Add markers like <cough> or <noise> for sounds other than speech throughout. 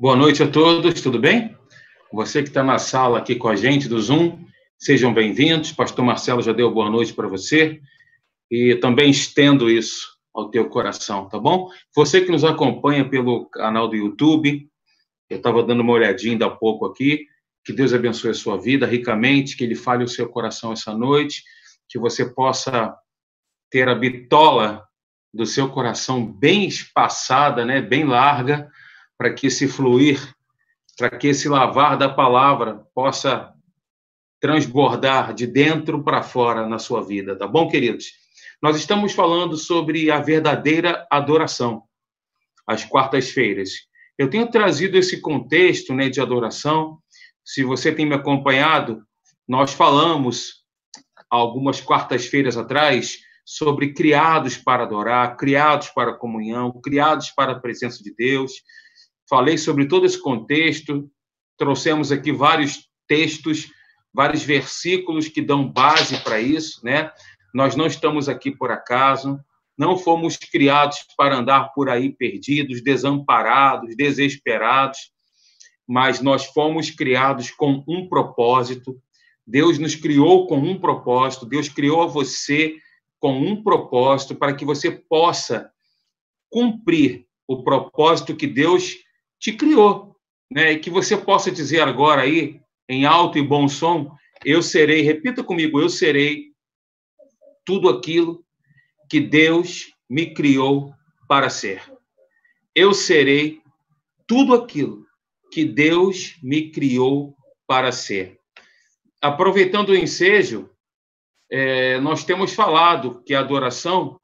Boa noite a todos, tudo bem? Você que está na sala aqui com a gente do Zoom, sejam bem-vindos. Pastor Marcelo já deu boa noite para você e também estendo isso ao teu coração, tá bom? Você que nos acompanha pelo canal do YouTube, eu estava dando uma olhadinha há pouco aqui. Que Deus abençoe a sua vida ricamente, que Ele fale o seu coração essa noite, que você possa ter a bitola do seu coração bem espaçada, né, bem larga, para que esse fluir, para que esse lavar da palavra possa transbordar de dentro para fora na sua vida, tá bom, queridos? Nós estamos falando sobre a verdadeira adoração, às quartas-feiras. Eu tenho trazido esse contexto né, de adoração. Se você tem me acompanhado, nós falamos algumas quartas-feiras atrás sobre criados para adorar, criados para comunhão, criados para a presença de Deus falei sobre todo esse contexto, trouxemos aqui vários textos, vários versículos que dão base para isso, né? Nós não estamos aqui por acaso, não fomos criados para andar por aí perdidos, desamparados, desesperados, mas nós fomos criados com um propósito. Deus nos criou com um propósito, Deus criou a você com um propósito para que você possa cumprir o propósito que Deus te criou, né? E que você possa dizer agora aí, em alto e bom som, eu serei, repita comigo, eu serei tudo aquilo que Deus me criou para ser. Eu serei tudo aquilo que Deus me criou para ser. Aproveitando o ensejo, é, nós temos falado que a adoração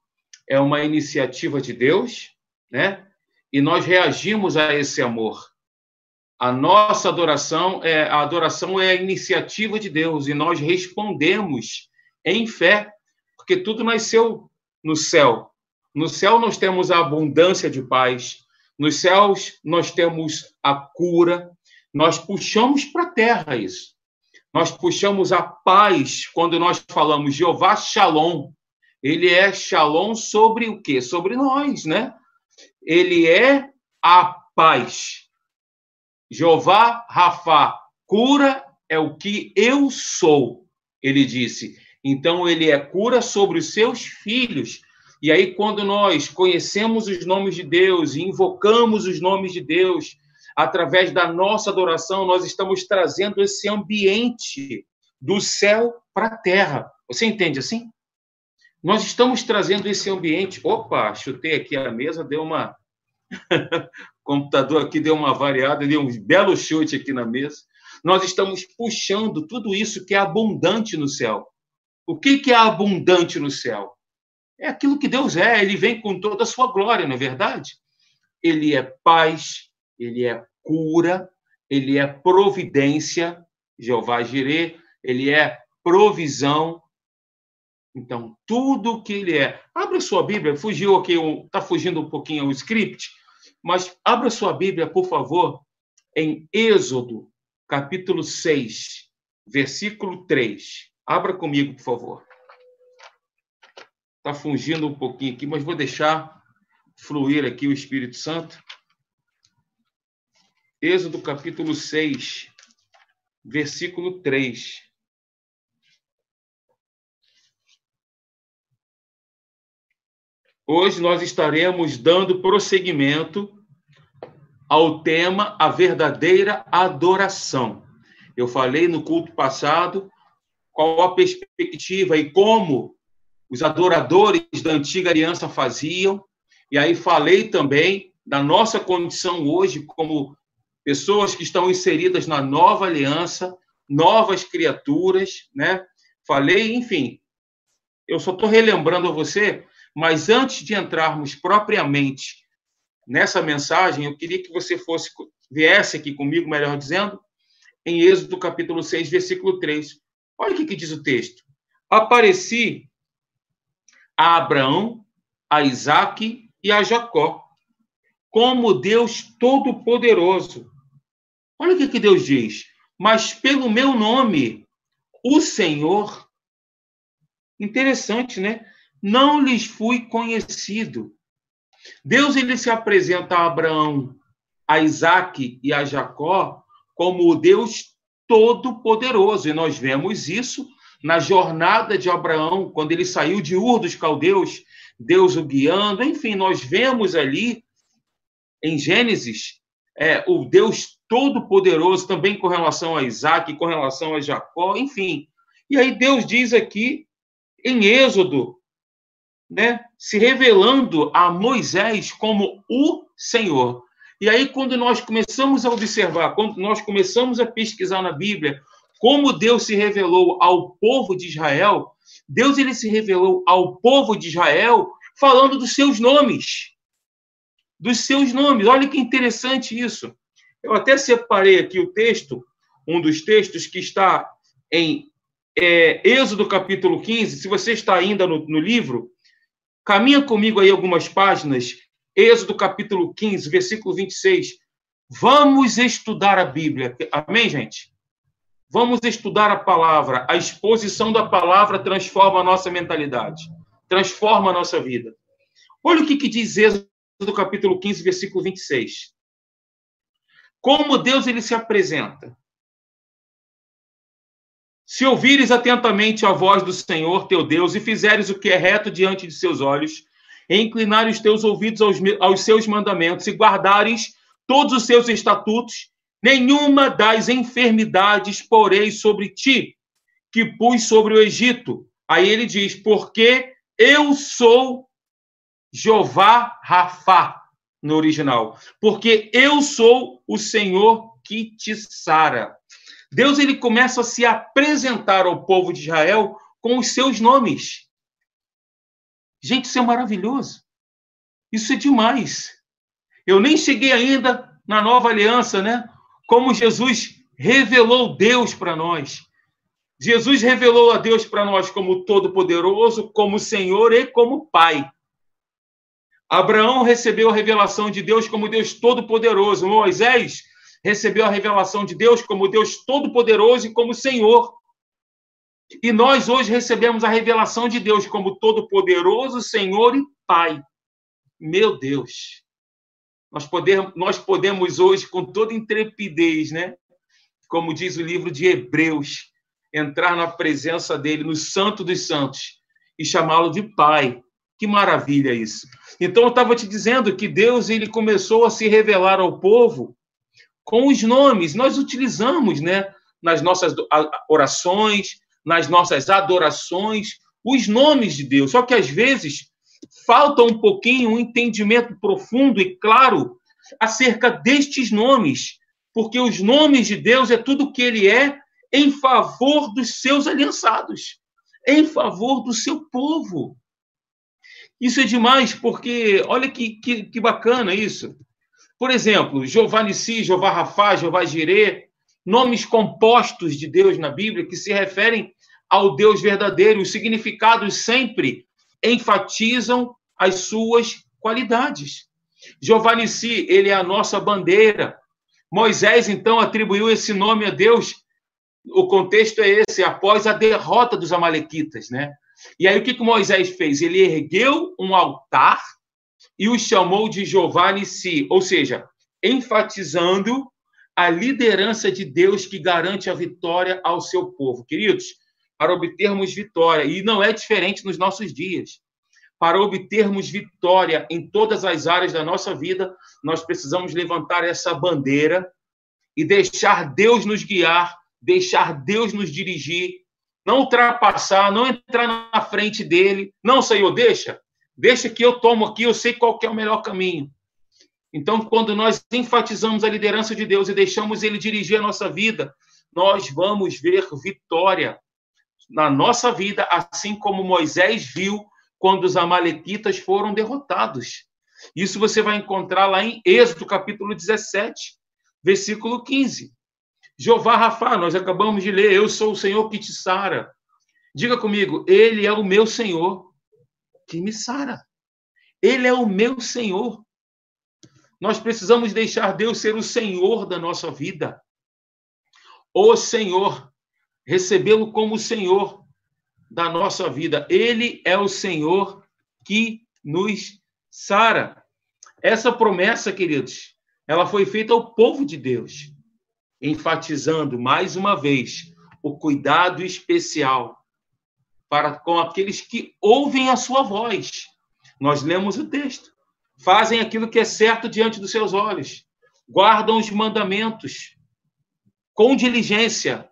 é uma iniciativa de Deus, né? E nós reagimos a esse amor. A nossa adoração é a adoração é a iniciativa de Deus e nós respondemos em fé, porque tudo nasceu no céu. No céu nós temos a abundância de paz, nos céus nós temos a cura, nós puxamos para a terra isso. Nós puxamos a paz quando nós falamos Jeová Shalom. Ele é Shalom sobre o quê? Sobre nós, né? Ele é a paz. Jeová Rafa, cura é o que eu sou, ele disse. Então ele é cura sobre os seus filhos. E aí quando nós conhecemos os nomes de Deus e invocamos os nomes de Deus, através da nossa adoração, nós estamos trazendo esse ambiente do céu para a terra. Você entende assim? Nós estamos trazendo esse ambiente. Opa, chutei aqui a mesa, deu uma. o <laughs> computador aqui deu uma variada, deu um belo chute aqui na mesa. Nós estamos puxando tudo isso que é abundante no céu. O que, que é abundante no céu? É aquilo que Deus é, ele vem com toda a sua glória, não é verdade? Ele é paz, ele é cura, ele é providência, Jeová Jireh, ele é provisão, então, tudo que ele é. Abra sua Bíblia, fugiu aqui, está fugindo um pouquinho o script, mas abra sua Bíblia, por favor, em Êxodo, capítulo 6, versículo 3. Abra comigo, por favor. Está fugindo um pouquinho aqui, mas vou deixar fluir aqui o Espírito Santo. Êxodo capítulo 6, versículo 3. Hoje nós estaremos dando prosseguimento ao tema A Verdadeira Adoração. Eu falei no culto passado qual a perspectiva e como os adoradores da antiga aliança faziam, e aí falei também da nossa condição hoje como pessoas que estão inseridas na nova aliança, novas criaturas, né? Falei, enfim, eu só estou relembrando a você mas antes de entrarmos propriamente nessa mensagem, eu queria que você fosse viesse aqui comigo, melhor dizendo, em Êxodo capítulo 6, versículo 3. Olha o que, que diz o texto. Apareci a Abraão, a Isaac e a Jacó, como Deus Todo-Poderoso. Olha o que, que Deus diz. Mas pelo meu nome, o Senhor. Interessante, né? Não lhes fui conhecido. Deus ele se apresenta a Abraão a Isaac e a Jacó como o Deus Todo-Poderoso. E nós vemos isso na jornada de Abraão, quando ele saiu de Ur dos Caldeus, Deus o guiando. Enfim, nós vemos ali em Gênesis é, o Deus Todo-Poderoso também com relação a Isaac, com relação a Jacó, enfim. E aí Deus diz aqui em Êxodo, né, se revelando a Moisés como o Senhor. E aí, quando nós começamos a observar, quando nós começamos a pesquisar na Bíblia como Deus se revelou ao povo de Israel, Deus ele se revelou ao povo de Israel falando dos seus nomes. Dos seus nomes. Olha que interessante isso. Eu até separei aqui o texto, um dos textos que está em é, Êxodo capítulo 15. Se você está ainda no, no livro, caminha comigo aí algumas páginas Êxodo capítulo 15, versículo 26. Vamos estudar a Bíblia. Amém, gente? Vamos estudar a palavra. A exposição da palavra transforma a nossa mentalidade, transforma a nossa vida. Olha o que, que diz Êxodo capítulo 15, versículo 26. Como Deus ele se apresenta. Se ouvires atentamente a voz do Senhor teu Deus e fizeres o que é reto diante de seus olhos, e inclinar os teus ouvidos aos, aos seus mandamentos e guardares todos os seus estatutos, nenhuma das enfermidades porei sobre ti, que pus sobre o Egito. Aí ele diz: porque eu sou Jeová Rafá, no original. Porque eu sou o Senhor que te sara. Deus ele começa a se apresentar ao povo de Israel com os seus nomes. Gente, isso é maravilhoso. Isso é demais. Eu nem cheguei ainda na nova aliança, né? Como Jesus revelou Deus para nós. Jesus revelou a Deus para nós como Todo-Poderoso, como Senhor e como Pai. Abraão recebeu a revelação de Deus como Deus Todo-Poderoso. Moisés recebeu a revelação de Deus como Deus Todo-Poderoso e como Senhor. E nós hoje recebemos a revelação de Deus como Todo-Poderoso, Senhor e Pai. Meu Deus. Nós podemos, nós podemos hoje, com toda intrepidez, né? Como diz o livro de Hebreus, entrar na presença dele, no Santo dos Santos, e chamá-lo de Pai. Que maravilha isso. Então, eu estava te dizendo que Deus ele começou a se revelar ao povo com os nomes. Nós utilizamos, né? Nas nossas orações, nas nossas adorações, os nomes de Deus. Só que às vezes falta um pouquinho um entendimento profundo e claro acerca destes nomes, porque os nomes de Deus é tudo que ele é em favor dos seus aliançados, em favor do seu povo. Isso é demais, porque olha que, que, que bacana isso. Por exemplo, Jeová Nissi, Jeová Rafá, Jeová Jirê, nomes compostos de Deus na Bíblia que se referem ao Deus verdadeiro. Os significados sempre enfatizam as suas qualidades. Jeová Nissi, ele é a nossa bandeira. Moisés, então, atribuiu esse nome a Deus. O contexto é esse, após a derrota dos amalequitas, né? E aí, o que, que Moisés fez? Ele ergueu um altar e o chamou de Jeová Nissi, ou seja, enfatizando a liderança de Deus que garante a vitória ao seu povo. Queridos, para obtermos vitória, e não é diferente nos nossos dias. Para obtermos vitória em todas as áreas da nossa vida, nós precisamos levantar essa bandeira e deixar Deus nos guiar, deixar Deus nos dirigir, não ultrapassar, não entrar na frente dele. Não, Senhor, deixa. Deixa que eu tomo aqui, eu sei qual é o melhor caminho. Então, quando nós enfatizamos a liderança de Deus e deixamos ele dirigir a nossa vida, nós vamos ver vitória na nossa vida, assim como Moisés viu quando os amalequitas foram derrotados. Isso você vai encontrar lá em Êxodo, capítulo 17, versículo 15. Jeová Rafa, nós acabamos de ler, eu sou o Senhor que te sara. Diga comigo, ele é o meu Senhor que me sara. Ele é o meu Senhor. Nós precisamos deixar Deus ser o Senhor da nossa vida. O Senhor, recebê-lo como Senhor da nossa vida. Ele é o Senhor que nos sara. Essa promessa, queridos, ela foi feita ao povo de Deus, enfatizando mais uma vez o cuidado especial para com aqueles que ouvem a sua voz. Nós lemos o texto. Fazem aquilo que é certo diante dos seus olhos, guardam os mandamentos com diligência,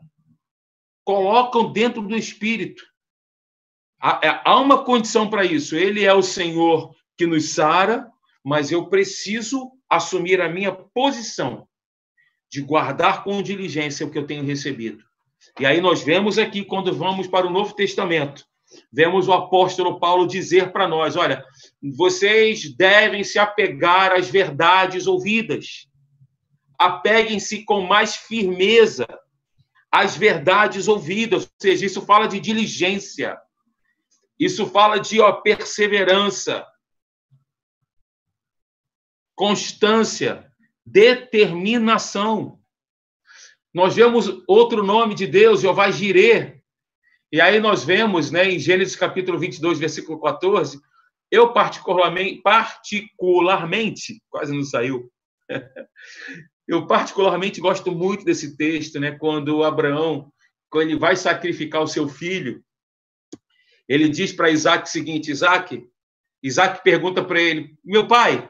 colocam dentro do espírito. É, há uma condição para isso. Ele é o Senhor que nos sara, mas eu preciso assumir a minha posição de guardar com diligência o que eu tenho recebido. E aí nós vemos aqui, quando vamos para o Novo Testamento, vemos o apóstolo Paulo dizer para nós: olha, vocês devem se apegar às verdades ouvidas. Apeguem-se com mais firmeza às verdades ouvidas. Ou seja, isso fala de diligência. Isso fala de ó, perseverança, constância, determinação. Nós vemos outro nome de Deus, Jeová Jireh. E aí nós vemos, né, em Gênesis capítulo 22, versículo 14, eu particularmente, particularmente, quase não saiu. <laughs> Eu particularmente gosto muito desse texto, né, quando Abraão, quando ele vai sacrificar o seu filho, ele diz para Isaac o seguinte: Isaac, Isaac pergunta para ele: Meu pai,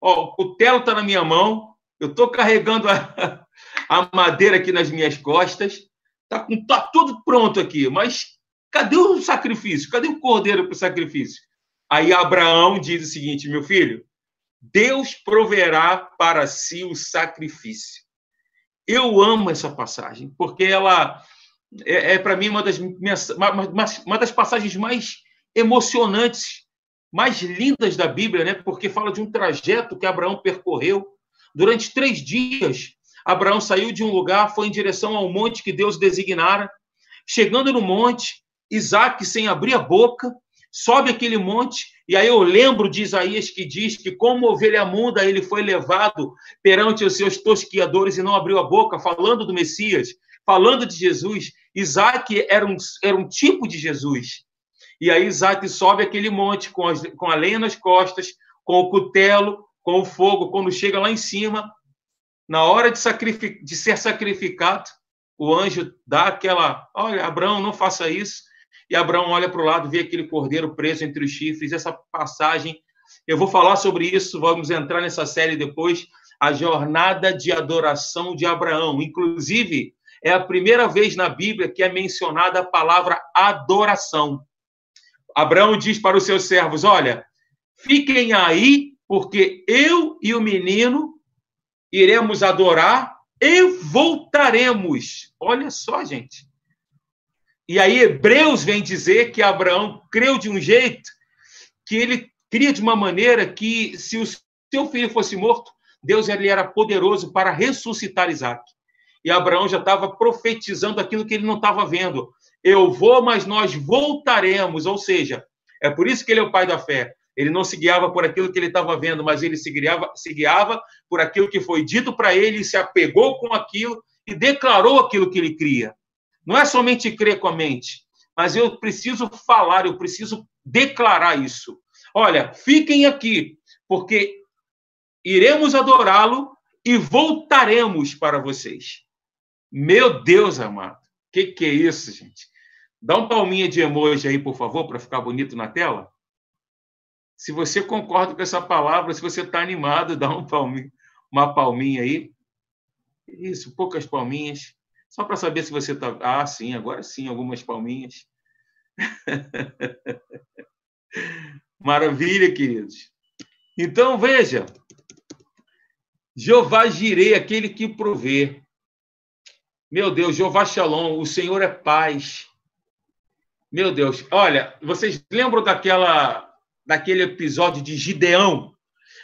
ó, o cutelo está na minha mão, eu estou carregando a, a madeira aqui nas minhas costas, está tá tudo pronto aqui, mas cadê o sacrifício? Cadê o cordeiro para o sacrifício? Aí Abraão diz o seguinte: Meu filho, Deus proverá para si o sacrifício. Eu amo essa passagem, porque ela é, é para mim uma das, minhas, uma, uma das passagens mais emocionantes, mais lindas da Bíblia, né? porque fala de um trajeto que Abraão percorreu. Durante três dias, Abraão saiu de um lugar, foi em direção ao monte que Deus designara. Chegando no monte, Isaac, sem abrir a boca, sobe aquele monte, e aí eu lembro de Isaías que diz que, como ovelha muda, ele foi levado perante os seus tosquiadores e não abriu a boca, falando do Messias, falando de Jesus. Isaac era um, era um tipo de Jesus. E aí Isaac sobe aquele monte com, as, com a lenha nas costas, com o cutelo, com o fogo. Quando chega lá em cima, na hora de, de ser sacrificado, o anjo dá aquela: Olha, Abraão, não faça isso. E Abraão olha para o lado, vê aquele cordeiro preso entre os chifres. Essa passagem, eu vou falar sobre isso, vamos entrar nessa série depois. A jornada de adoração de Abraão. Inclusive, é a primeira vez na Bíblia que é mencionada a palavra adoração. Abraão diz para os seus servos: Olha, fiquem aí, porque eu e o menino iremos adorar e voltaremos. Olha só, gente. E aí, Hebreus vem dizer que Abraão creu de um jeito que ele cria de uma maneira que, se o seu filho fosse morto, Deus ele era poderoso para ressuscitar Isaac e Abraão já estava profetizando aquilo que ele não estava vendo. Eu vou, mas nós voltaremos. Ou seja, é por isso que ele é o pai da fé. Ele não se guiava por aquilo que ele estava vendo, mas ele se guiava, se guiava por aquilo que foi dito para ele, se apegou com aquilo e declarou aquilo que ele cria. Não é somente crer com a mente, mas eu preciso falar, eu preciso declarar isso. Olha, fiquem aqui, porque iremos adorá-lo e voltaremos para vocês. Meu Deus amado, o que, que é isso, gente? Dá um palminha de emoji aí, por favor, para ficar bonito na tela. Se você concorda com essa palavra, se você está animado, dá um palminho, uma palminha aí. Isso, poucas palminhas. Só para saber se você está. Ah, sim, agora sim, algumas palminhas. <laughs> Maravilha, queridos. Então, veja. Jeová girei, aquele que provê. Meu Deus, Jeová Shalom, o Senhor é paz. Meu Deus, olha, vocês lembram daquela daquele episódio de Gideão?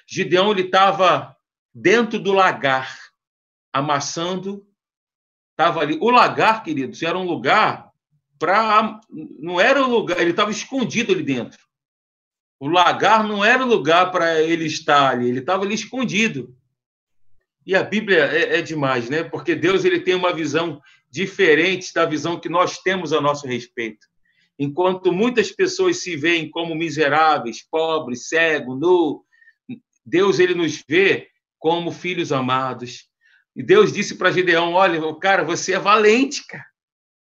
Gideão ele estava dentro do lagar, amassando, estava ali. O lagar, queridos, era um lugar para não era um lugar, ele estava escondido ali dentro. O lagar não era o lugar para ele estar ali, ele estava ali escondido. E a Bíblia é, é, demais, né? Porque Deus ele tem uma visão diferente da visão que nós temos a nosso respeito. Enquanto muitas pessoas se veem como miseráveis, pobres, cego, nu, Deus ele nos vê como filhos amados. E Deus disse para Gideão: Olha, cara, você é valente, cara.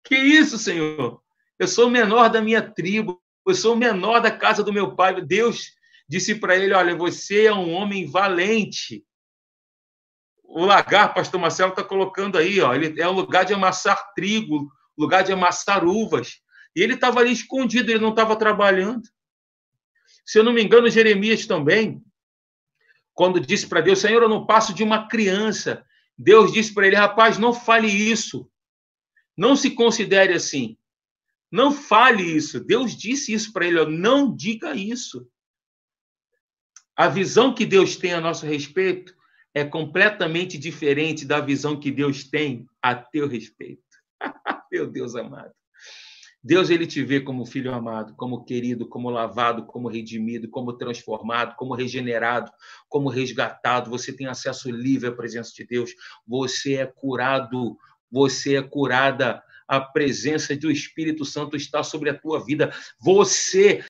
Que isso, Senhor? Eu sou o menor da minha tribo, eu sou o menor da casa do meu pai. Deus disse para ele: Olha, você é um homem valente. O lagar, pastor Marcelo está colocando aí, ó, ele é um lugar de amassar trigo, lugar de amassar uvas. E ele estava ali escondido, ele não estava trabalhando. Se eu não me engano, Jeremias também, quando disse para Deus: Senhor, eu não passo de uma criança. Deus disse para ele: rapaz, não fale isso. Não se considere assim. Não fale isso. Deus disse isso para ele: não diga isso. A visão que Deus tem a nosso respeito é completamente diferente da visão que Deus tem a teu respeito. <laughs> Meu Deus amado. Deus ele te vê como filho amado, como querido, como lavado, como redimido, como transformado, como regenerado, como resgatado. Você tem acesso livre à presença de Deus. Você é curado, você é curada. A presença do Espírito Santo está sobre a tua vida. Você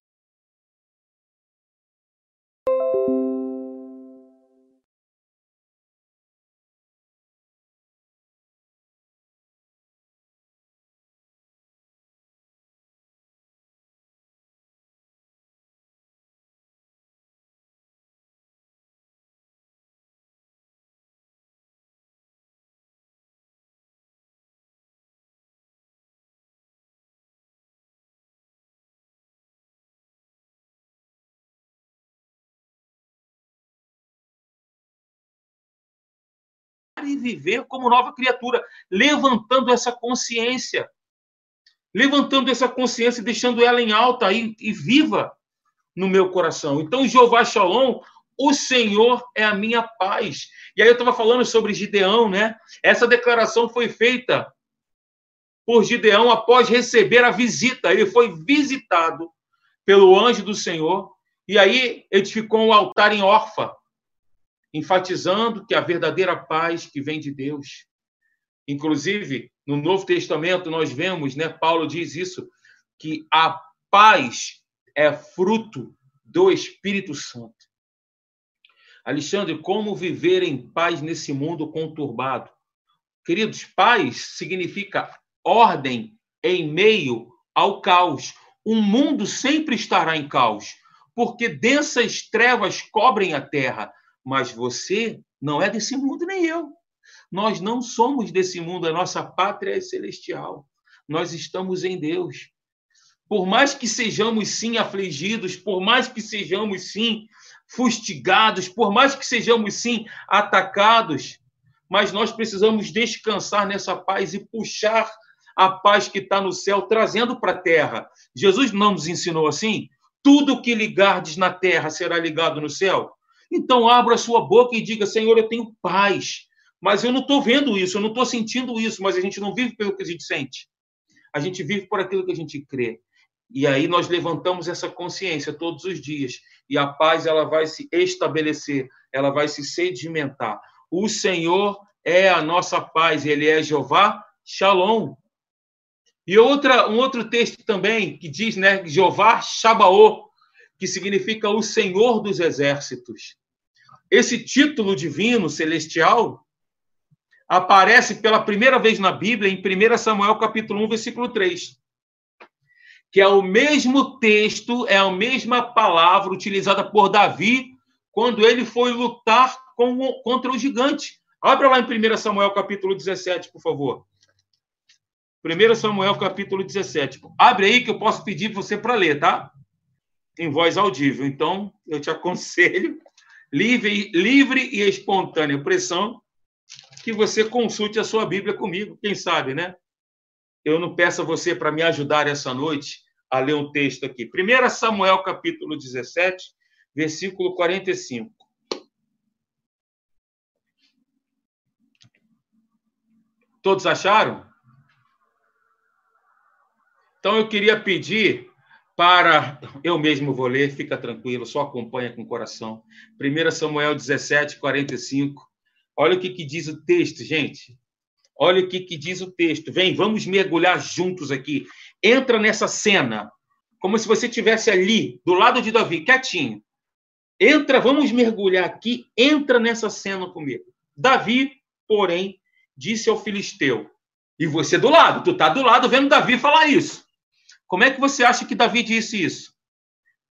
e viver como nova criatura, levantando essa consciência. Levantando essa consciência e deixando ela em alta e, e viva no meu coração. Então, Jeová Shalom, o Senhor é a minha paz. E aí eu estava falando sobre Gideão, né? Essa declaração foi feita por Gideão após receber a visita. Ele foi visitado pelo anjo do Senhor e aí edificou um altar em Orfa enfatizando que a verdadeira paz que vem de Deus. Inclusive, no Novo Testamento, nós vemos, né, Paulo diz isso, que a paz é fruto do Espírito Santo. Alexandre, como viver em paz nesse mundo conturbado? Queridos, paz significa ordem em meio ao caos. O mundo sempre estará em caos, porque densas trevas cobrem a terra mas você não é desse mundo, nem eu. Nós não somos desse mundo, a nossa pátria é celestial. Nós estamos em Deus. Por mais que sejamos sim afligidos, por mais que sejamos sim fustigados, por mais que sejamos sim atacados, mas nós precisamos descansar nessa paz e puxar a paz que está no céu, trazendo para a terra. Jesus não nos ensinou assim? Tudo que ligardes na terra será ligado no céu. Então, abra sua boca e diga: Senhor, eu tenho paz. Mas eu não estou vendo isso, eu não estou sentindo isso, mas a gente não vive pelo que a gente sente. A gente vive por aquilo que a gente crê. E aí nós levantamos essa consciência todos os dias. E a paz ela vai se estabelecer, ela vai se sedimentar. O Senhor é a nossa paz, ele é Jeová Shalom. E outra, um outro texto também que diz, né, Jeová Shabaô, que significa o Senhor dos Exércitos. Esse título divino, celestial, aparece pela primeira vez na Bíblia, em 1 Samuel capítulo 1, versículo 3. Que é o mesmo texto, é a mesma palavra utilizada por Davi quando ele foi lutar com, contra o gigante. Abra lá em 1 Samuel capítulo 17, por favor. 1 Samuel capítulo 17. Abre aí que eu posso pedir você para ler, tá? Em voz audível. Então, eu te aconselho livre, livre e espontânea pressão, que você consulte a sua Bíblia comigo, quem sabe, né? Eu não peço a você para me ajudar essa noite a ler um texto aqui. 1 Samuel, capítulo 17, versículo 45. Todos acharam? Então eu queria pedir para. Eu mesmo vou ler, fica tranquilo, só acompanha com o coração. 1 Samuel 17, 45. Olha o que, que diz o texto, gente. Olha o que, que diz o texto. Vem, vamos mergulhar juntos aqui. Entra nessa cena, como se você estivesse ali, do lado de Davi, quietinho. Entra, vamos mergulhar aqui, entra nessa cena comigo. Davi, porém, disse ao filisteu, e você do lado, tu tá do lado vendo Davi falar isso. Como é que você acha que Davi disse isso?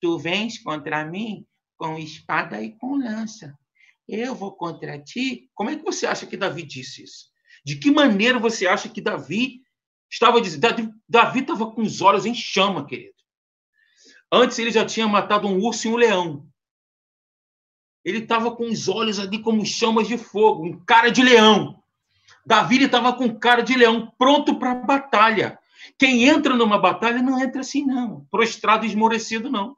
Tu vens contra mim com espada e com lança. Eu vou contra ti. Como é que você acha que Davi disse isso? De que maneira você acha que Davi estava dizendo? Davi estava com os olhos em chama, querido. Antes ele já tinha matado um urso e um leão. Ele estava com os olhos ali como chamas de fogo, um cara de leão. Davi estava com cara de leão, pronto para a batalha. Quem entra numa batalha não entra assim, não. Prostrado, esmorecido, não.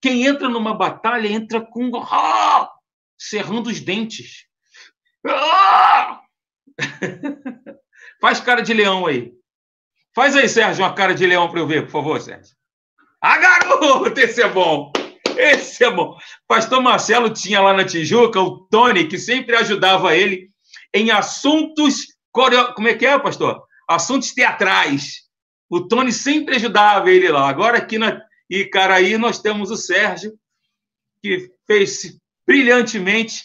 Quem entra numa batalha entra com. Ah! Cerrando os dentes. Ah! <laughs> Faz cara de leão aí. Faz aí, Sérgio, uma cara de leão para eu ver, por favor, Sérgio. Ah, garoto, esse é bom. Esse é bom. Pastor Marcelo tinha lá na Tijuca o Tony, que sempre ajudava ele em assuntos. Como é que é, pastor? Assuntos teatrais. O Tony sempre ajudava ele lá. Agora aqui na Icaraí nós temos o Sérgio, que fez brilhantemente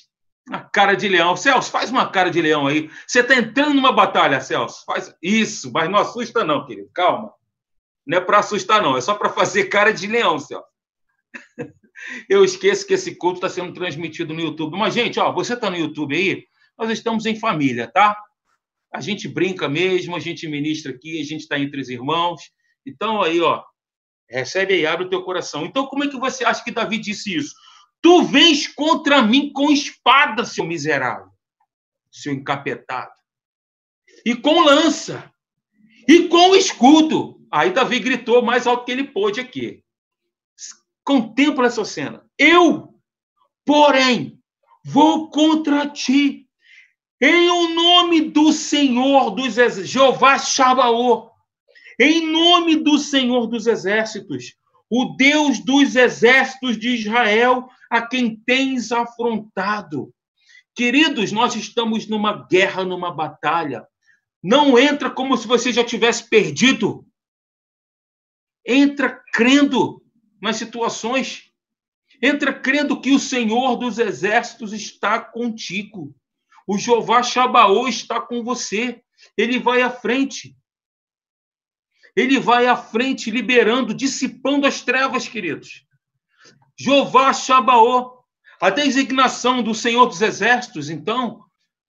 a cara de leão. Celso, faz uma cara de leão aí. Você está entrando numa batalha, Celso. Faz isso, mas não assusta, não, querido. Calma. Não é para assustar, não. É só para fazer cara de leão, Celso. <laughs> Eu esqueço que esse culto está sendo transmitido no YouTube. Mas, gente, ó, você está no YouTube aí, nós estamos em família, tá? A gente brinca mesmo, a gente ministra aqui, a gente está entre os irmãos. Então, aí, ó, recebe aí, abre o teu coração. Então, como é que você acha que Davi disse isso? Tu vens contra mim com espada, seu miserável, seu encapetado, e com lança, e com escudo. Aí Davi gritou mais alto que ele pôde aqui. Contempla essa cena. Eu, porém, vou contra ti, em o nome do Senhor dos Exércitos, Jeová Shabaô, em nome do Senhor dos Exércitos, o Deus dos exércitos de Israel, a quem tens afrontado. Queridos, nós estamos numa guerra, numa batalha. Não entra como se você já tivesse perdido. Entra crendo nas situações. Entra crendo que o Senhor dos exércitos está contigo. O Jeová Shabaô está com você. Ele vai à frente. Ele vai à frente, liberando, dissipando as trevas, queridos. Jeová Shabaô, a designação do Senhor dos Exércitos, então,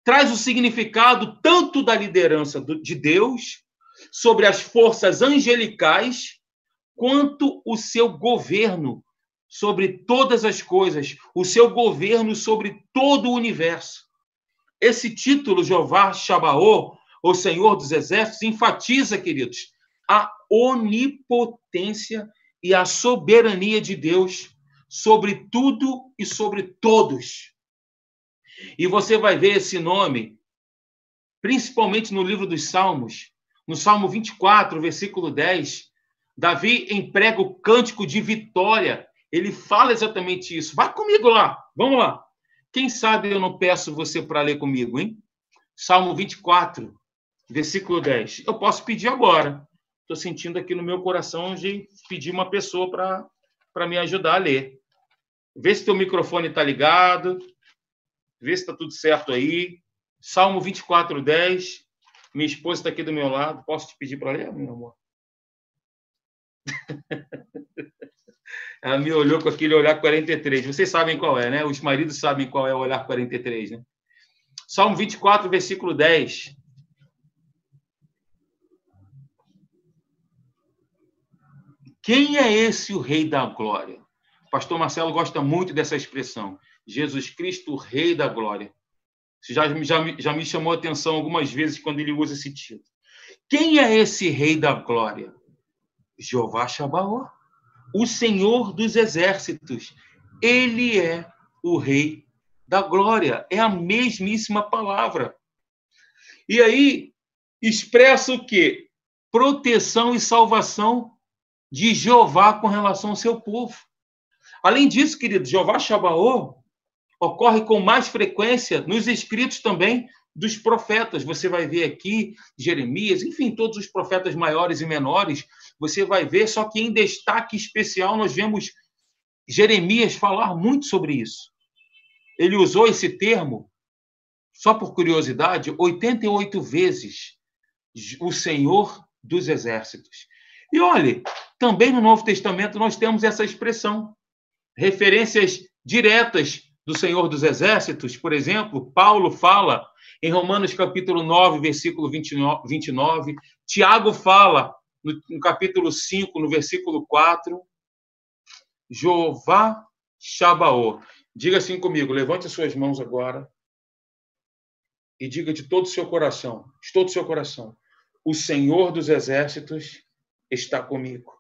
traz o significado tanto da liderança de Deus sobre as forças angelicais, quanto o seu governo sobre todas as coisas, o seu governo sobre todo o universo. Esse título, Jeová Shabaô, o Senhor dos Exércitos, enfatiza, queridos, a onipotência e a soberania de Deus sobre tudo e sobre todos. E você vai ver esse nome, principalmente no livro dos Salmos, no Salmo 24, versículo 10. Davi emprega o cântico de vitória. Ele fala exatamente isso. Vai comigo lá, vamos lá. Quem sabe eu não peço você para ler comigo, hein? Salmo 24, versículo 10. Eu posso pedir agora estou sentindo aqui no meu coração de pedir uma pessoa para me ajudar a ler. Vê se teu microfone está ligado, vê se está tudo certo aí. Salmo 24, 10. Minha esposa está aqui do meu lado. Posso te pedir para ler, meu amor? <laughs> Ela me olhou com aquele olhar 43. Vocês sabem qual é, né? Os maridos sabem qual é o olhar 43, né? Salmo 24, versículo 10. Quem é esse o Rei da Glória? O pastor Marcelo gosta muito dessa expressão. Jesus Cristo, o Rei da Glória. Isso já, já, já me chamou a atenção algumas vezes quando ele usa esse título. Quem é esse Rei da Glória? Jeová Shabaó, o Senhor dos Exércitos. Ele é o Rei da Glória. É a mesmíssima palavra. E aí expressa o quê? Proteção e salvação de Jeová com relação ao seu povo. Além disso, querido, Jeová Shabaô ocorre com mais frequência nos escritos também dos profetas. Você vai ver aqui Jeremias, enfim, todos os profetas maiores e menores, você vai ver, só que em destaque especial nós vemos Jeremias falar muito sobre isso. Ele usou esse termo, só por curiosidade, 88 vezes. O Senhor dos Exércitos. E olhe, também no Novo Testamento nós temos essa expressão. Referências diretas do Senhor dos Exércitos, por exemplo, Paulo fala em Romanos capítulo 9, versículo 29, 29 Tiago fala no, no capítulo 5, no versículo 4, Jeová Shabaô. Diga assim comigo, levante suas mãos agora e diga de todo o seu coração, de todo o seu coração, o Senhor dos Exércitos está comigo.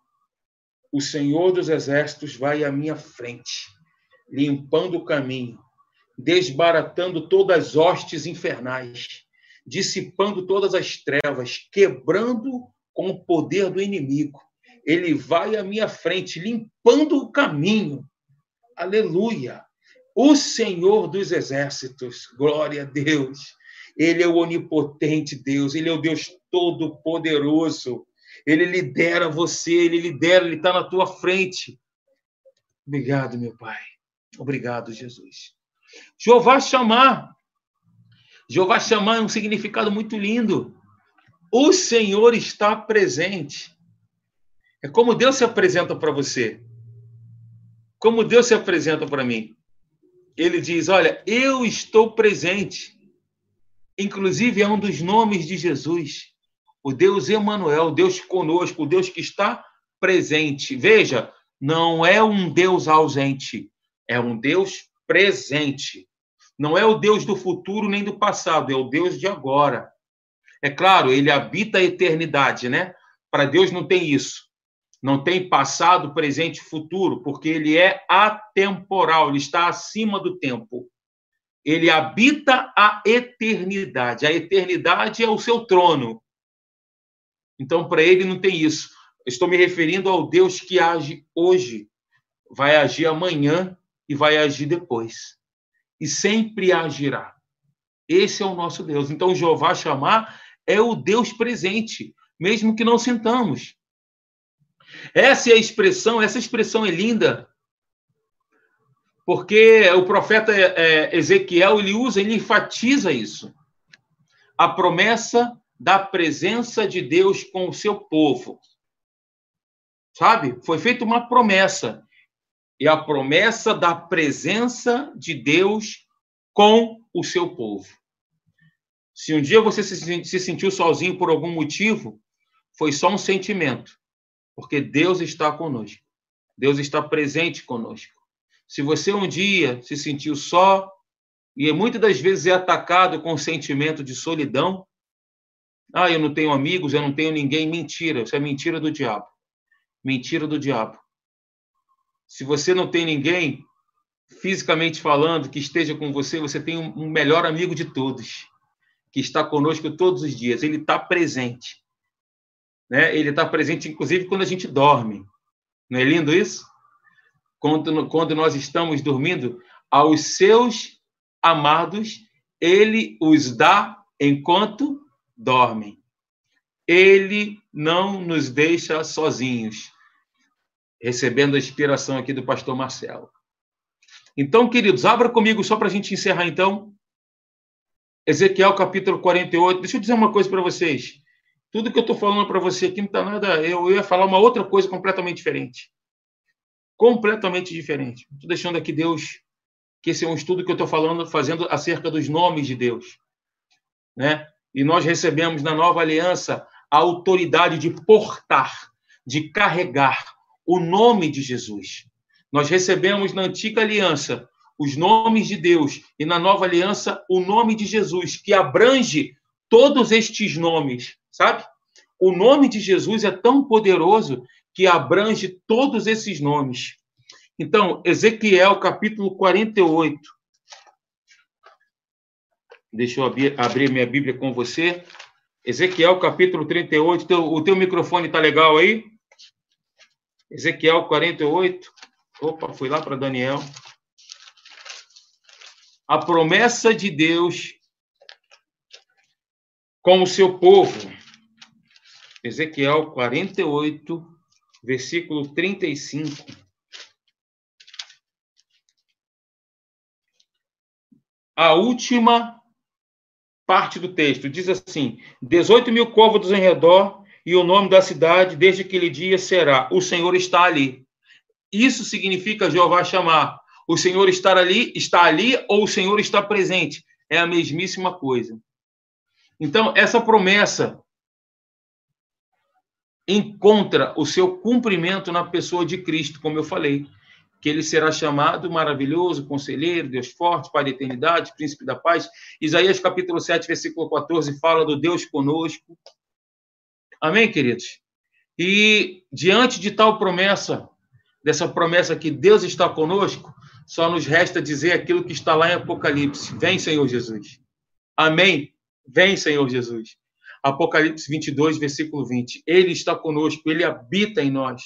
O Senhor dos Exércitos vai à minha frente, limpando o caminho, desbaratando todas as hostes infernais, dissipando todas as trevas, quebrando com o poder do inimigo. Ele vai à minha frente, limpando o caminho. Aleluia! O Senhor dos Exércitos, glória a Deus. Ele é o onipotente Deus, ele é o Deus todo-poderoso. Ele lidera você, ele lidera, ele está na tua frente. Obrigado, meu Pai. Obrigado, Jesus. Jeová chamar. Jeová chamar é um significado muito lindo. O Senhor está presente. É como Deus se apresenta para você. Como Deus se apresenta para mim. Ele diz: Olha, eu estou presente. Inclusive, é um dos nomes de Jesus. O Deus Emanuel, o Deus conosco, o Deus que está presente. Veja, não é um Deus ausente, é um Deus presente. Não é o Deus do futuro nem do passado, é o Deus de agora. É claro, ele habita a eternidade, né? Para Deus não tem isso. Não tem passado, presente futuro, porque ele é atemporal, ele está acima do tempo. Ele habita a eternidade. A eternidade é o seu trono. Então, para ele não tem isso. Estou me referindo ao Deus que age hoje, vai agir amanhã e vai agir depois. E sempre agirá. Esse é o nosso Deus. Então, Jeová chamar é o Deus presente, mesmo que não sintamos. Essa é a expressão, essa expressão é linda, porque o profeta é, Ezequiel ele usa, ele enfatiza isso. A promessa da presença de Deus com o seu povo. Sabe? Foi feita uma promessa. E a promessa da presença de Deus com o seu povo. Se um dia você se sentiu sozinho por algum motivo, foi só um sentimento, porque Deus está conosco. Deus está presente conosco. Se você um dia se sentiu só e muitas das vezes é atacado com o sentimento de solidão, ah, eu não tenho amigos, eu não tenho ninguém. Mentira, isso é mentira do diabo. Mentira do diabo. Se você não tem ninguém, fisicamente falando, que esteja com você, você tem um melhor amigo de todos, que está conosco todos os dias. Ele está presente. Né? Ele está presente, inclusive, quando a gente dorme. Não é lindo isso? Quando, quando nós estamos dormindo, aos seus amados, ele os dá enquanto dormem. Ele não nos deixa sozinhos. Recebendo a inspiração aqui do pastor Marcelo. Então, queridos, abra comigo só para a gente encerrar, então. Ezequiel capítulo 48. Deixa eu dizer uma coisa para vocês. Tudo que eu estou falando para você aqui não está nada. Eu ia falar uma outra coisa completamente diferente. Completamente diferente. Estou deixando aqui Deus, que esse é um estudo que eu estou falando, fazendo acerca dos nomes de Deus. Né? E nós recebemos na nova aliança a autoridade de portar, de carregar o nome de Jesus. Nós recebemos na antiga aliança os nomes de Deus e na nova aliança o nome de Jesus, que abrange todos estes nomes, sabe? O nome de Jesus é tão poderoso que abrange todos esses nomes. Então, Ezequiel capítulo 48, Deixa eu abrir, minha Bíblia com você. Ezequiel capítulo 38. Teu, o teu microfone está legal aí? Ezequiel 48. Opa, fui lá para Daniel. A promessa de Deus com o seu povo. Ezequiel 48, versículo 35. A última parte do texto diz assim: 18 mil côvados em redor e o nome da cidade, desde aquele dia, será: O Senhor está ali. Isso significa Jeová chamar. O Senhor estar ali, está ali ou o Senhor está presente. É a mesmíssima coisa. Então, essa promessa encontra o seu cumprimento na pessoa de Cristo, como eu falei, que ele será chamado maravilhoso, conselheiro, Deus forte, Pai da eternidade, príncipe da paz. Isaías capítulo 7, versículo 14 fala do Deus conosco. Amém, queridos? E diante de tal promessa, dessa promessa que Deus está conosco, só nos resta dizer aquilo que está lá em Apocalipse. Vem, Senhor Jesus. Amém. Vem, Senhor Jesus. Apocalipse 22, versículo 20. Ele está conosco, ele habita em nós.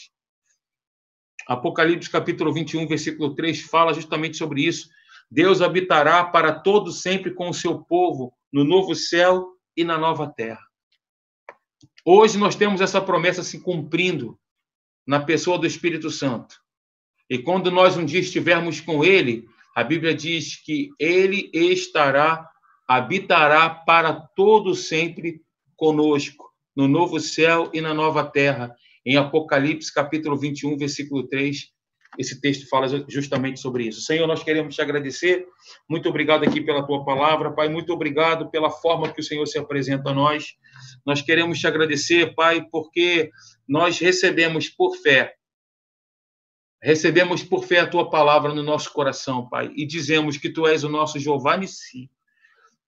Apocalipse capítulo 21, versículo 3 fala justamente sobre isso. Deus habitará para todo sempre com o seu povo no novo céu e na nova terra. Hoje nós temos essa promessa se cumprindo na pessoa do Espírito Santo. E quando nós um dia estivermos com ele, a Bíblia diz que ele estará, habitará para todo sempre conosco, no novo céu e na nova terra. Em Apocalipse, capítulo 21, versículo 3, esse texto fala justamente sobre isso. Senhor, nós queremos te agradecer. Muito obrigado aqui pela tua palavra, Pai. Muito obrigado pela forma que o Senhor se apresenta a nós. Nós queremos te agradecer, Pai, porque nós recebemos por fé Recebemos por fé a tua palavra no nosso coração, Pai, e dizemos que tu és o nosso Jeová Nissi.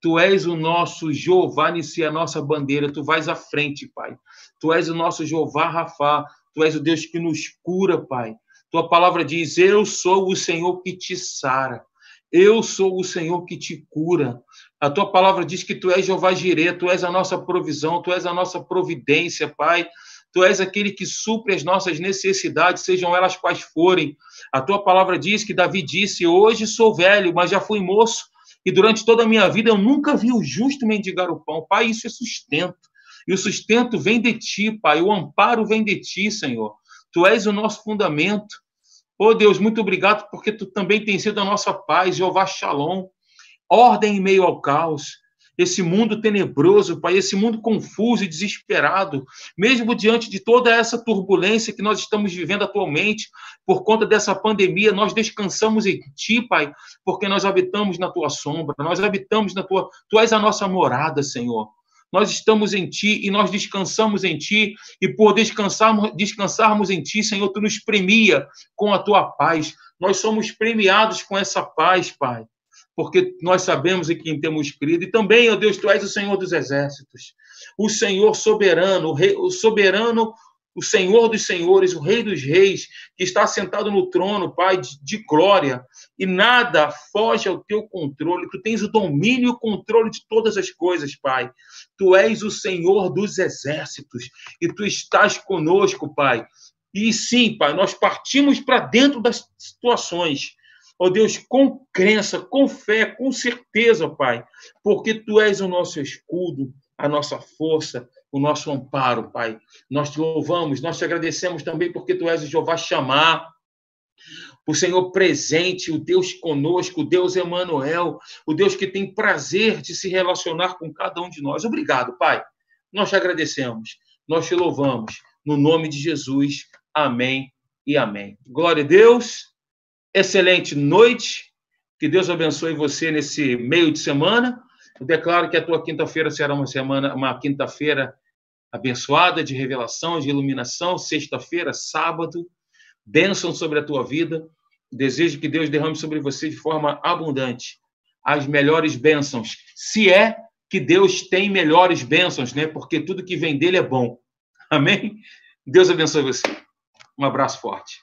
Tu és o nosso Jeová Nissi, a nossa bandeira, tu vais à frente, Pai. Tu és o nosso Jeová Rafá, tu és o Deus que nos cura, Pai. Tua palavra diz: Eu sou o Senhor que te sara. Eu sou o Senhor que te cura. A tua palavra diz que tu és Jeová Jireh, tu és a nossa provisão, tu és a nossa providência, Pai. Tu és aquele que supre as nossas necessidades, sejam elas quais forem. A tua palavra diz que Davi disse: Hoje sou velho, mas já fui moço, e durante toda a minha vida eu nunca vi o justo mendigar o pão. Pai, isso é sustento. E o sustento vem de ti, Pai. O amparo vem de ti, Senhor. Tu és o nosso fundamento. Oh Deus, muito obrigado porque tu também tens sido a nossa paz, Jeová Shalom. Ordem em meio ao caos esse mundo tenebroso, Pai, esse mundo confuso e desesperado, mesmo diante de toda essa turbulência que nós estamos vivendo atualmente, por conta dessa pandemia, nós descansamos em Ti, Pai, porque nós habitamos na Tua sombra, nós habitamos na Tua. Tu és a nossa morada, Senhor. Nós estamos em Ti e nós descansamos em Ti, e por descansarmos, descansarmos em Ti, Senhor, Tu nos premia com a Tua paz. Nós somos premiados com essa paz, Pai porque nós sabemos em quem temos crido. E também, ó Deus, tu és o Senhor dos exércitos, o Senhor soberano, o, rei, o soberano, o Senhor dos senhores, o Rei dos reis, que está sentado no trono, Pai, de, de glória, e nada foge ao teu controle. Tu tens o domínio e o controle de todas as coisas, Pai. Tu és o Senhor dos exércitos e tu estás conosco, Pai. E sim, Pai, nós partimos para dentro das situações ó Deus, com crença, com fé, com certeza, Pai, porque Tu és o nosso escudo, a nossa força, o nosso amparo, Pai. Nós te louvamos, nós te agradecemos também porque Tu és o Jeová chamar, o Senhor presente, o Deus conosco, o Deus Emanuel, o Deus que tem prazer de se relacionar com cada um de nós. Obrigado, Pai. Nós te agradecemos, nós te louvamos. No nome de Jesus. Amém e amém. Glória a Deus excelente noite. Que Deus abençoe você nesse meio de semana. Eu declaro que a tua quinta-feira será uma semana, uma quinta-feira abençoada de revelação, de iluminação. Sexta-feira, sábado, bênção sobre a tua vida. Desejo que Deus derrame sobre você de forma abundante as melhores bênçãos. Se é que Deus tem melhores bênçãos, né? Porque tudo que vem dele é bom. Amém? Deus abençoe você. Um abraço forte.